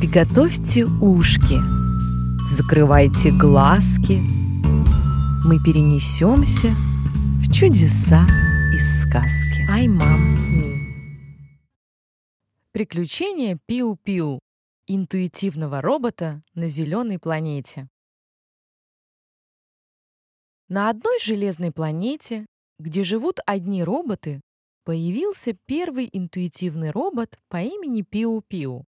Приготовьте ушки, закрывайте глазки. Мы перенесемся в чудеса из сказки. Ай, мам, ми. Приключения Пиу-Пиу, интуитивного робота на зеленой планете. На одной железной планете, где живут одни роботы, появился первый интуитивный робот по имени Пиу-Пиу.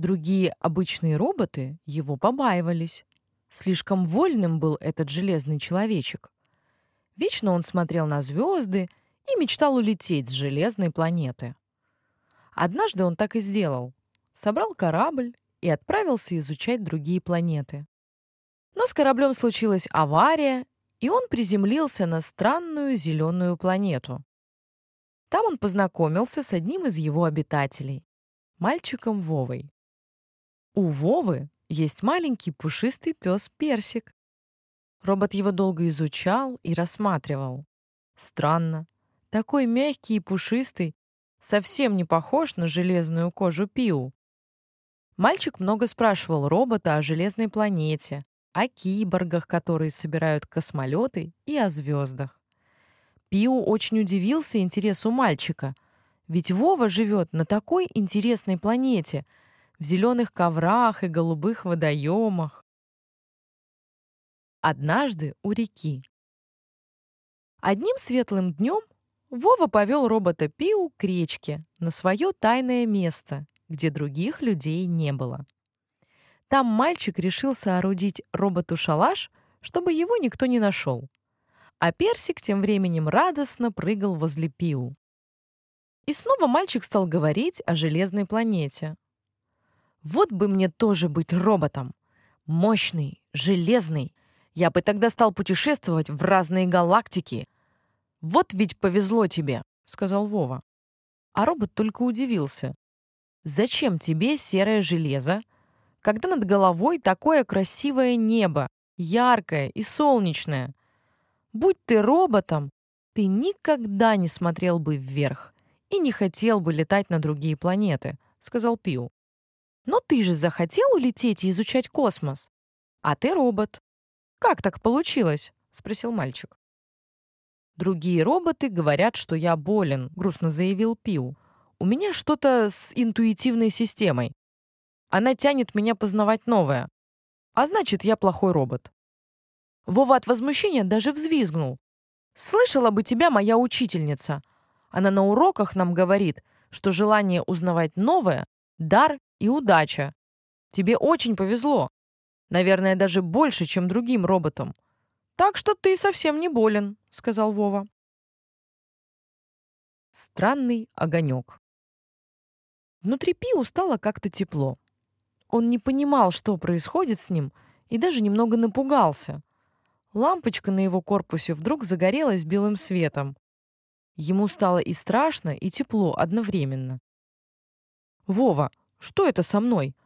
Другие обычные роботы его побаивались. Слишком вольным был этот железный человечек. Вечно он смотрел на звезды и мечтал улететь с железной планеты. Однажды он так и сделал. Собрал корабль и отправился изучать другие планеты. Но с кораблем случилась авария, и он приземлился на странную зеленую планету. Там он познакомился с одним из его обитателей, мальчиком Вовой. У Вовы есть маленький пушистый пес Персик. Робот его долго изучал и рассматривал. Странно. Такой мягкий и пушистый, совсем не похож на железную кожу Пиу. Мальчик много спрашивал робота о железной планете, о киборгах, которые собирают космолеты, и о звездах. Пиу очень удивился интересу мальчика, ведь Вова живет на такой интересной планете — в зеленых коврах и голубых водоемах. Однажды у реки. Одним светлым днем Вова повел робота Пиу к речке на свое тайное место, где других людей не было. Там мальчик решил соорудить роботу шалаш, чтобы его никто не нашел. А Персик тем временем радостно прыгал возле Пиу. И снова мальчик стал говорить о железной планете, вот бы мне тоже быть роботом. Мощный, железный. Я бы тогда стал путешествовать в разные галактики. Вот ведь повезло тебе, сказал Вова. А робот только удивился. Зачем тебе серое железо, когда над головой такое красивое небо, яркое и солнечное? Будь ты роботом, ты никогда не смотрел бы вверх и не хотел бы летать на другие планеты, сказал Пиу. Но ты же захотел улететь и изучать космос. А ты робот. Как так получилось? Спросил мальчик. Другие роботы говорят, что я болен, грустно заявил Пиу. У меня что-то с интуитивной системой. Она тянет меня познавать новое. А значит, я плохой робот. Вова от возмущения даже взвизгнул. «Слышала бы тебя моя учительница. Она на уроках нам говорит, что желание узнавать новое — дар и удача. Тебе очень повезло. Наверное, даже больше, чем другим роботам. Так что ты совсем не болен, сказал Вова. Странный огонек. Внутри Пиу стало как-то тепло. Он не понимал, что происходит с ним, и даже немного напугался. Лампочка на его корпусе вдруг загорелась белым светом. Ему стало и страшно, и тепло одновременно. «Вова, что это со мной?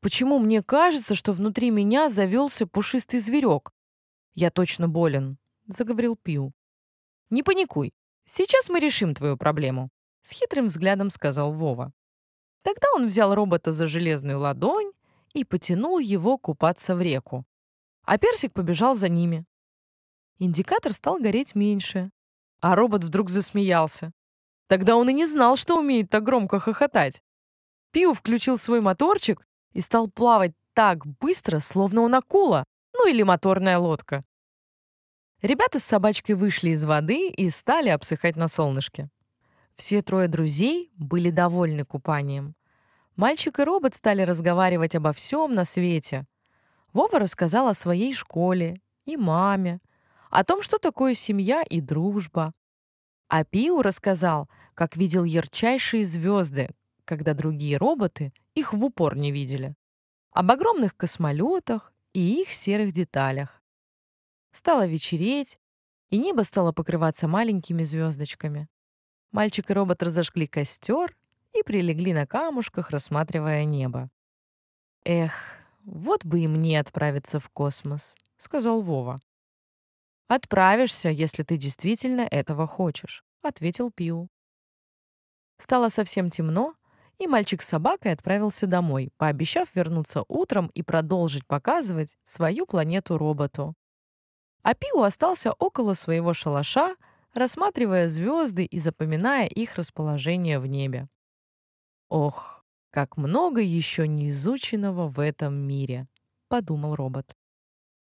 Почему мне кажется, что внутри меня завелся пушистый зверек? Я точно болен, заговорил Пиу. Не паникуй. Сейчас мы решим твою проблему, с хитрым взглядом сказал Вова. Тогда он взял робота за железную ладонь и потянул его купаться в реку. А персик побежал за ними. Индикатор стал гореть меньше, а робот вдруг засмеялся. Тогда он и не знал, что умеет так громко хохотать. Пиу включил свой моторчик и стал плавать так быстро, словно он акула, ну или моторная лодка. Ребята с собачкой вышли из воды и стали обсыхать на солнышке. Все трое друзей были довольны купанием. Мальчик и робот стали разговаривать обо всем на свете. Вова рассказал о своей школе и маме, о том, что такое семья и дружба. А Пиу рассказал, как видел ярчайшие звезды, когда другие роботы их в упор не видели. Об огромных космолетах и их серых деталях. Стало вечереть, и небо стало покрываться маленькими звездочками. Мальчик и робот разожгли костер и прилегли на камушках, рассматривая небо. «Эх, вот бы и мне отправиться в космос», — сказал Вова. «Отправишься, если ты действительно этого хочешь», — ответил Пиу. Стало совсем темно, и мальчик с собакой отправился домой, пообещав вернуться утром и продолжить показывать свою планету роботу. А Пиу остался около своего шалаша, рассматривая звезды и запоминая их расположение в небе. «Ох, как много еще неизученного в этом мире», — подумал робот.